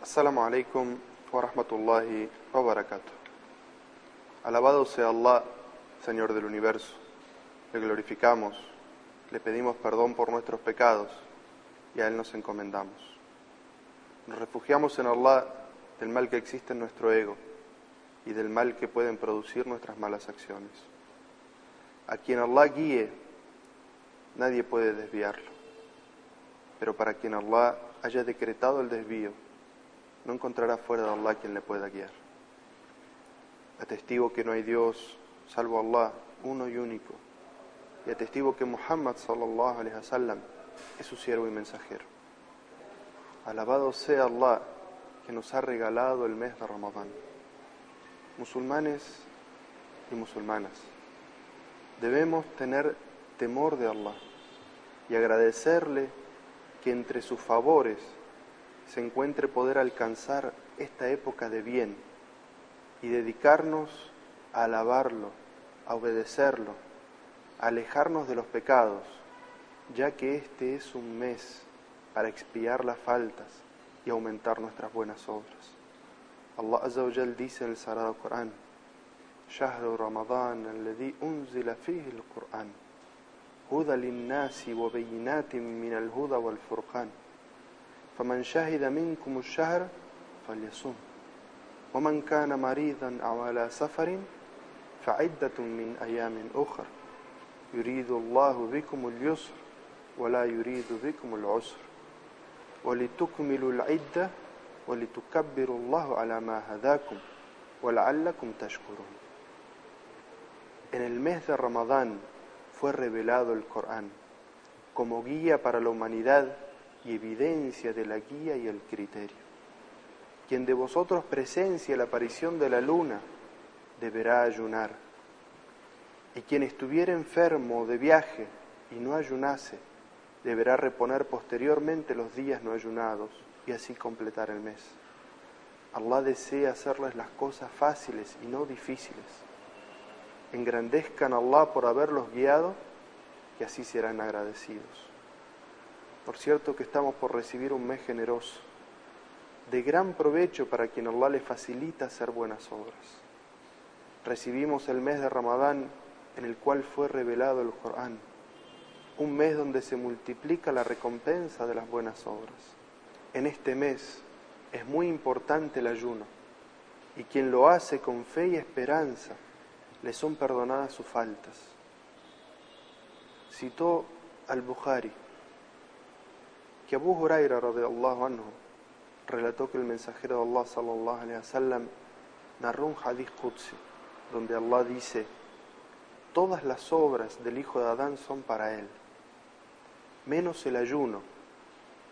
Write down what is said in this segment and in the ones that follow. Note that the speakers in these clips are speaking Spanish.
Assalamu alaikum wa rahmatullahi wa barakatuh. Alabado sea Allah, Señor del universo. Le glorificamos, le pedimos perdón por nuestros pecados y a Él nos encomendamos. Nos refugiamos en Allah del mal que existe en nuestro ego y del mal que pueden producir nuestras malas acciones. A quien Allah guíe, nadie puede desviarlo. Pero para quien Allah haya decretado el desvío, no encontrará fuera de Allah quien le pueda guiar. Atestigo que no hay Dios salvo Allah, uno y único. Y atestigo que Muhammad sallallahu wasallam es su siervo y mensajero. Alabado sea Allah que nos ha regalado el mes de Ramadán. Musulmanes y musulmanas, debemos tener temor de Allah y agradecerle que entre sus favores se encuentre poder alcanzar esta época de bien y dedicarnos a alabarlo, a obedecerlo, a alejarnos de los pecados, ya que este es un mes para expiar las faltas y aumentar nuestras buenas obras. Allah Azza wa Jal dice en el Sagrado Corán, شهر رمضان الذي أنزل فيه القرآن هدى للناس وبينات من الهدى والفرقان فمن شهد منكم الشهر فليصم. ومن كان مريضا أو على سفر فعدة من أيام أخر. يريد الله بكم اليسر ولا يريد بكم العسر. ولتكملوا العدة ولتكبروا الله على ما هداكم ولعلكم تشكرون. En el mes de Ramadán fue revelado el Corán como guía para la humanidad y evidencia de la guía y el criterio. Quien de vosotros presencia la aparición de la luna deberá ayunar. Y quien estuviera enfermo de viaje y no ayunase, deberá reponer posteriormente los días no ayunados y así completar el mes. Allah desea hacerles las cosas fáciles y no difíciles. Engrandezcan a Allah por haberlos guiado y así serán agradecidos. Por cierto que estamos por recibir un mes generoso, de gran provecho para quien Allah le facilita hacer buenas obras. Recibimos el mes de Ramadán en el cual fue revelado el Corán, un mes donde se multiplica la recompensa de las buenas obras. En este mes es muy importante el ayuno y quien lo hace con fe y esperanza le son perdonadas sus faltas. Citó al Bukhari que Abu Huraira anhu relató que el mensajero de Allah sallallahu alaihi wasallam narró un hadith qudsi donde Allah dice todas las obras del hijo de Adán son para él menos el ayuno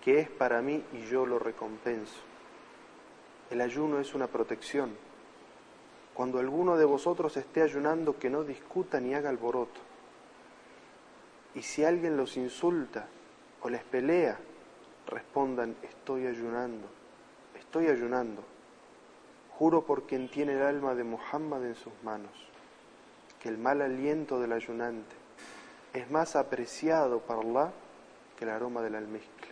que es para mí y yo lo recompenso. El ayuno es una protección. Cuando alguno de vosotros esté ayunando que no discuta ni haga alboroto. Y si alguien los insulta o les pelea respondan, estoy ayunando, estoy ayunando. Juro por quien tiene el alma de Muhammad en sus manos, que el mal aliento del ayunante es más apreciado para Allah que el aroma del almizcle.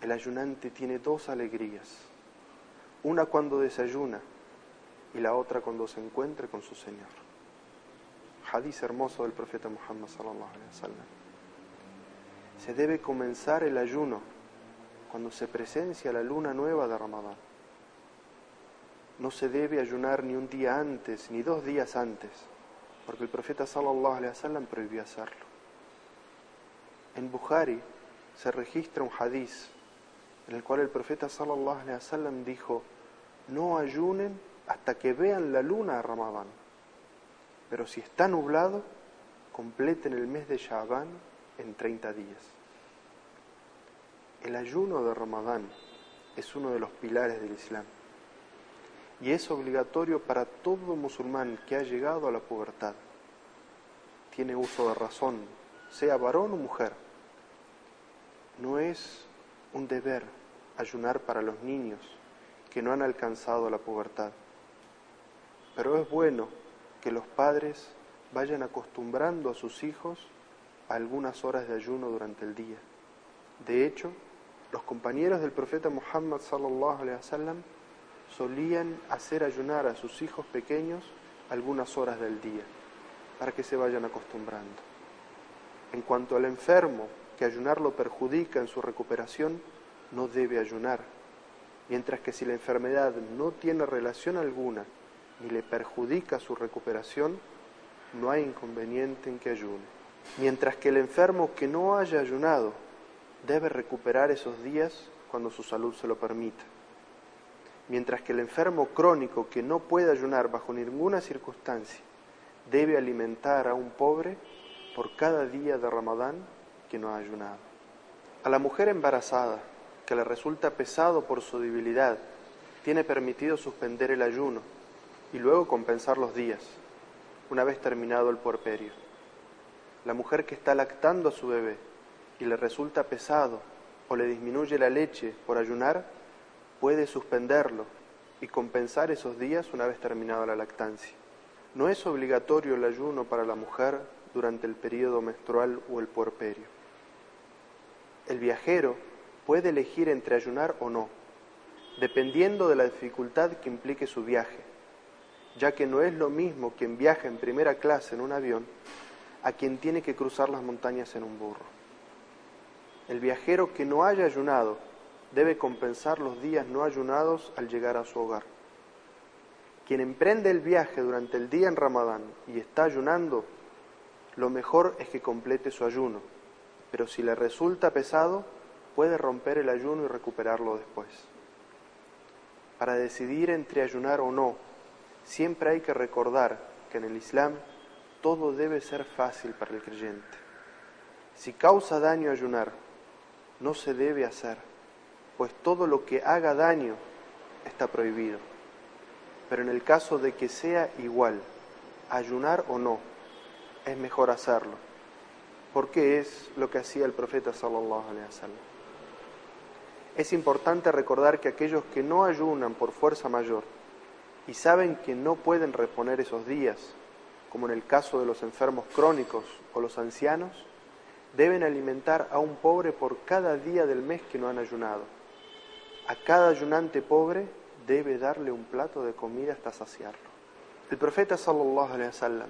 El ayunante tiene dos alegrías, una cuando desayuna y la otra cuando se encuentre con su Señor. Hadith hermoso del profeta Muhammad se debe comenzar el ayuno cuando se presencia la luna nueva de Ramadán. No se debe ayunar ni un día antes ni dos días antes, porque el profeta sallallahu alaihi wasallam prohibió hacerlo. En Bukhari se registra un hadiz en el cual el profeta sallallahu alaihi wasallam dijo: "No ayunen hasta que vean la luna de Ramadán. Pero si está nublado, completen el mes de Sha'ban en 30 días. El ayuno de Ramadán es uno de los pilares del Islam y es obligatorio para todo musulmán que ha llegado a la pubertad. Tiene uso de razón, sea varón o mujer. No es un deber ayunar para los niños que no han alcanzado la pubertad, pero es bueno que los padres vayan acostumbrando a sus hijos algunas horas de ayuno durante el día. De hecho, los compañeros del profeta Muhammad sallallahu alaihi wasallam solían hacer ayunar a sus hijos pequeños algunas horas del día para que se vayan acostumbrando. En cuanto al enfermo, que ayunar lo perjudica en su recuperación, no debe ayunar, mientras que si la enfermedad no tiene relación alguna ni le perjudica su recuperación, no hay inconveniente en que ayune. Mientras que el enfermo que no haya ayunado debe recuperar esos días cuando su salud se lo permita. Mientras que el enfermo crónico que no puede ayunar bajo ninguna circunstancia debe alimentar a un pobre por cada día de Ramadán que no ha ayunado. A la mujer embarazada, que le resulta pesado por su debilidad, tiene permitido suspender el ayuno y luego compensar los días, una vez terminado el puerperio. La mujer que está lactando a su bebé y le resulta pesado o le disminuye la leche por ayunar, puede suspenderlo y compensar esos días una vez terminada la lactancia. No es obligatorio el ayuno para la mujer durante el periodo menstrual o el puerperio. El viajero puede elegir entre ayunar o no, dependiendo de la dificultad que implique su viaje, ya que no es lo mismo quien viaja en primera clase en un avión a quien tiene que cruzar las montañas en un burro. El viajero que no haya ayunado debe compensar los días no ayunados al llegar a su hogar. Quien emprende el viaje durante el día en Ramadán y está ayunando, lo mejor es que complete su ayuno, pero si le resulta pesado, puede romper el ayuno y recuperarlo después. Para decidir entre ayunar o no, siempre hay que recordar que en el Islam todo debe ser fácil para el creyente. Si causa daño ayunar, no se debe hacer, pues todo lo que haga daño está prohibido pero en el caso de que sea igual, ayunar o no, es mejor hacerlo, porque es lo que hacía el profeta sallallahu alaihi wasallam. Es importante recordar que aquellos que no ayunan por fuerza mayor y saben que no pueden reponer esos días, como en el caso de los enfermos crónicos o los ancianos, deben alimentar a un pobre por cada día del mes que no han ayunado. A cada ayunante pobre debe darle un plato de comida hasta saciarlo. El profeta sallallahu alaihi wasallam,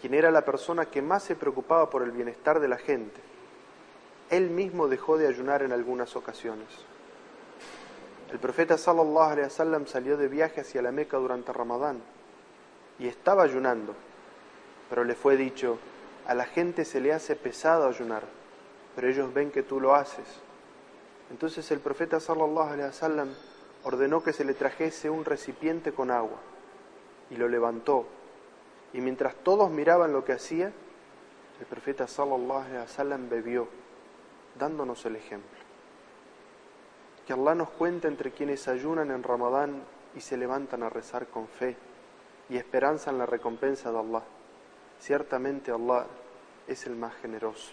quien era la persona que más se preocupaba por el bienestar de la gente, él mismo dejó de ayunar en algunas ocasiones. El profeta sallallahu alaihi wasallam salió de viaje hacia la Meca durante Ramadán y estaba ayunando, pero le fue dicho, a la gente se le hace pesado ayunar, pero ellos ven que tú lo haces. Entonces el profeta sallallahu alaihi wasallam ordenó que se le trajese un recipiente con agua y lo levantó. Y mientras todos miraban lo que hacía, el profeta sallallahu alaihi wasallam bebió, dándonos el ejemplo. Que Allah nos cuente entre quienes ayunan en Ramadán y se levantan a rezar con fe y esperanza en la recompensa de Allah. Ciertamente Allah es el más generoso.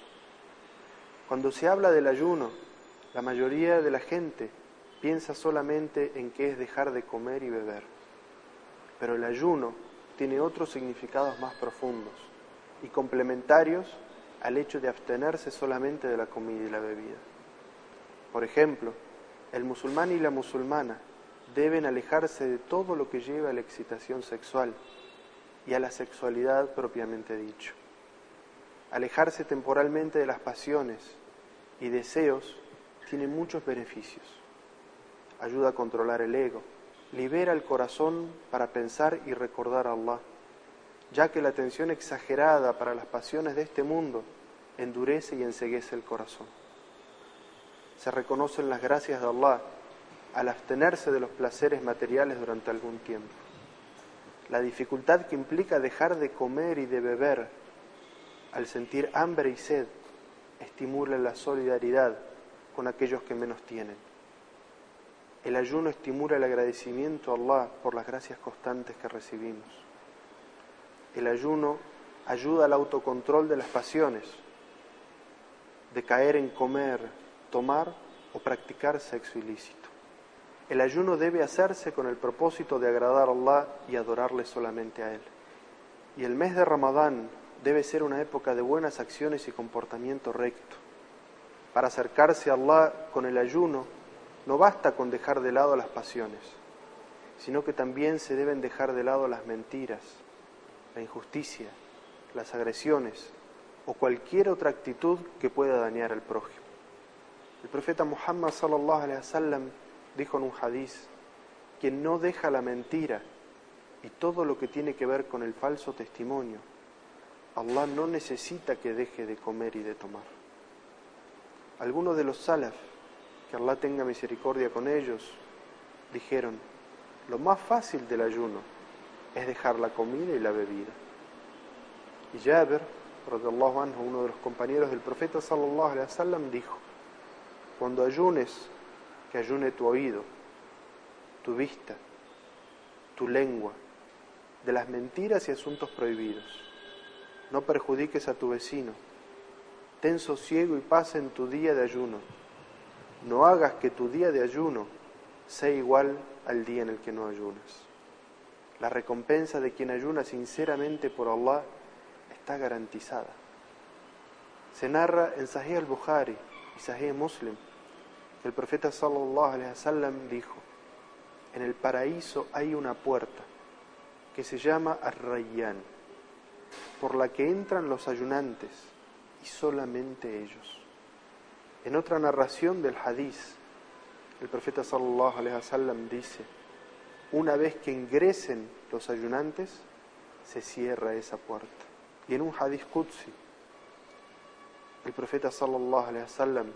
Cuando se habla del ayuno, la mayoría de la gente piensa solamente en qué es dejar de comer y beber. Pero el ayuno tiene otros significados más profundos y complementarios al hecho de abstenerse solamente de la comida y la bebida. Por ejemplo, el musulmán y la musulmana deben alejarse de todo lo que lleva a la excitación sexual y a la sexualidad propiamente dicho. Alejarse temporalmente de las pasiones y deseos tiene muchos beneficios ayuda a controlar el ego, libera el corazón para pensar y recordar a Allah, ya que la atención exagerada para las pasiones de este mundo endurece y enseguece el corazón. Se reconocen las gracias de Allah al abstenerse de los placeres materiales durante algún tiempo. La dificultad que implica dejar de comer y de beber al sentir hambre y sed estimula la solidaridad con aquellos que menos tienen. El ayuno estimula el agradecimiento a Allah por las gracias constantes que recibimos. El ayuno ayuda al autocontrol de las pasiones, de caer en comer, tomar o practicar sexo ilícito. El ayuno debe hacerse con el propósito de agradar a Allah y adorarle solamente a Él. Y el mes de Ramadán debe ser una época de buenas acciones y comportamiento recto. Para acercarse a Allah con el ayuno, no basta con dejar de lado las pasiones, sino que también se deben dejar de lado las mentiras, la injusticia, las agresiones o cualquier otra actitud que pueda dañar al prójimo. El profeta Muhammad sallallahu alaihi wasallam dijo en un hadiz: quien no deja la mentira y todo lo que tiene que ver con el falso testimonio, Allah no necesita que deje de comer y de tomar. Algunos de los salaf, que Allah tenga misericordia con ellos, dijeron, lo más fácil del ayuno es dejar la comida y la bebida. Y Jabir, anhu, uno de los compañeros del profeta sallallahu alaihi wasallam, dijo, cuando ayunes, que ayune tu oído, tu vista, tu lengua, de las mentiras y asuntos prohibidos. No perjudiques a tu vecino. Ten sosiego y paz en tu día de ayuno. No hagas que tu día de ayuno sea igual al día en el que no ayunas. La recompensa de quien ayuna sinceramente por Allah está garantizada. Se narra en Sahih al-Bukhari y Sahih Muslim el profeta sallallahu alaihi wasallam dijo: En el paraíso hay una puerta que se llama Ar-Rayyan, por la que entran los ayunantes y solamente ellos. En otra narración del hadiz, el profeta sallallahu alaihi wasallam dice: Una vez que ingresen los ayunantes, se cierra esa puerta. Y en un hadith Qudsi, el profeta sallallahu alaihi wasallam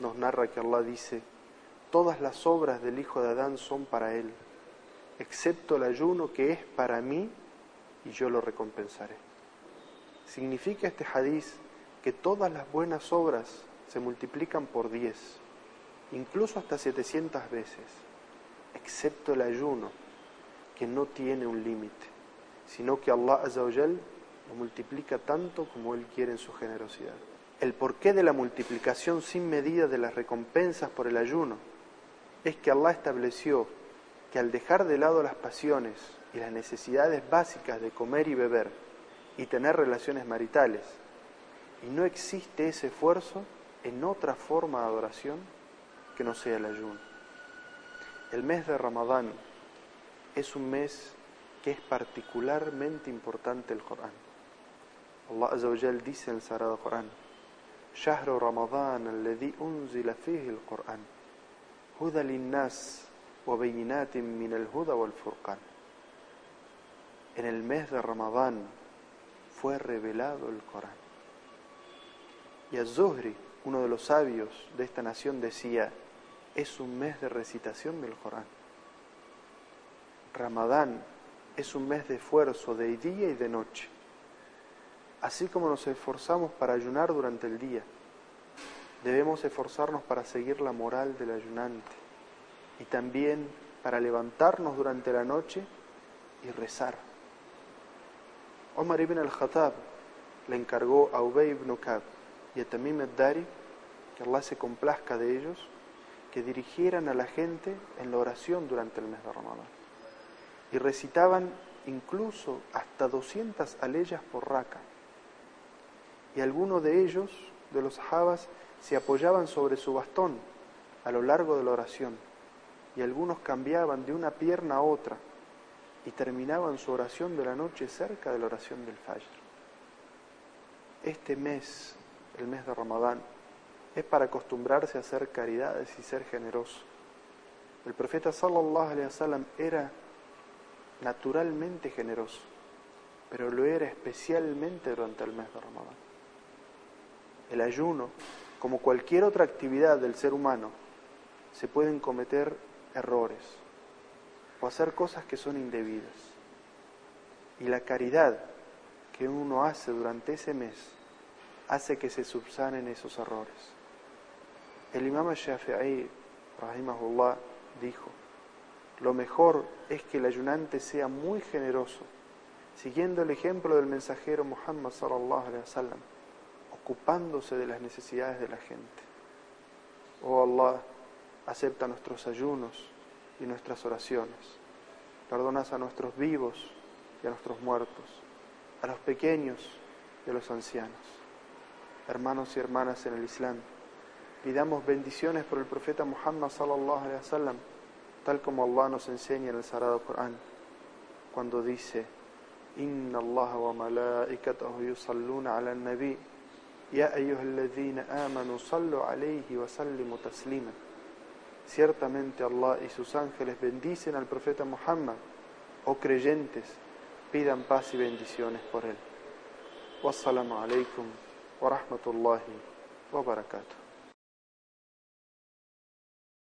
nos narra que Allah dice: Todas las obras del hijo de Adán son para él excepto el ayuno que es para mí y yo lo recompensaré. Significa este hadiz que todas las buenas obras se multiplican por diez, incluso hasta 700 veces, excepto el ayuno, que no tiene un límite, sino que Allah lo multiplica tanto como Él quiere en su generosidad. El porqué de la multiplicación sin medida de las recompensas por el ayuno es que Allah estableció que al dejar de lado las pasiones y las necesidades básicas de comer y beber y tener relaciones maritales, y no existe ese esfuerzo en otra forma de adoración que no sea el ayuno. El mes de Ramadán es un mes que es particularmente importante el Corán. Allah Azza dice en el Sagrado Corán: "Shahru Ramadán alladhi unzila fihi al-Qur'an, huda lin-nas min el Huda wal Furqan. En el mes de Ramadán fue revelado el Corán. Y Az-Zuhri, uno de los sabios de esta nación, decía, es un mes de recitación del Corán. Ramadán es un mes de esfuerzo de día y de noche. Así como nos esforzamos para ayunar durante el día, debemos esforzarnos para seguir la moral del ayunante y también para levantarnos durante la noche y rezar. Omar ibn al-Khattab le encargó a Ubay ibn Kab y a Tamim al-Dari, que Allah se complazca de ellos, que dirigieran a la gente en la oración durante el mes de Ramadán. Y recitaban incluso hasta 200 aleyas por raca. Y algunos de ellos, de los sahabas, se apoyaban sobre su bastón a lo largo de la oración y algunos cambiaban de una pierna a otra y terminaban su oración de la noche cerca de la oración del Fajr. Este mes, el mes de Ramadán, es para acostumbrarse a hacer caridades y ser generoso. El profeta sallallahu alaihi wasallam era naturalmente generoso, pero lo era especialmente durante el mes de Ramadán. El ayuno, como cualquier otra actividad del ser humano, se pueden cometer errores o hacer cosas que son indebidas. Y la caridad que uno hace durante ese mes hace que se subsanen esos errores. El imam Shafi'i, rahimahullah, dijo, lo mejor es que el ayunante sea muy generoso, siguiendo el ejemplo del mensajero Muhammad sallallahu alaihi wasallam, ocupándose de las necesidades de la gente. Oh Allah, acepta nuestros ayunos y nuestras oraciones. Perdonas a nuestros vivos y a nuestros muertos, a los pequeños y a los ancianos. Hermanos y hermanas en el Islam, Pidamos bendiciones por el profeta Muhammad sallallahu alaihi wasallam, tal como Allah nos enseña en el Sagrado Corán, cuando dice: Inna Allah wa malaikatahu yusalluna ala nabi ya amanu sallu alayhi wa sallimu taslima. Ciertamente Allah y sus ángeles bendicen al profeta Muhammad, oh creyentes, pidan paz y bendiciones por él. Wassalamu alaikum wa rahmatullahi wa barakatuh.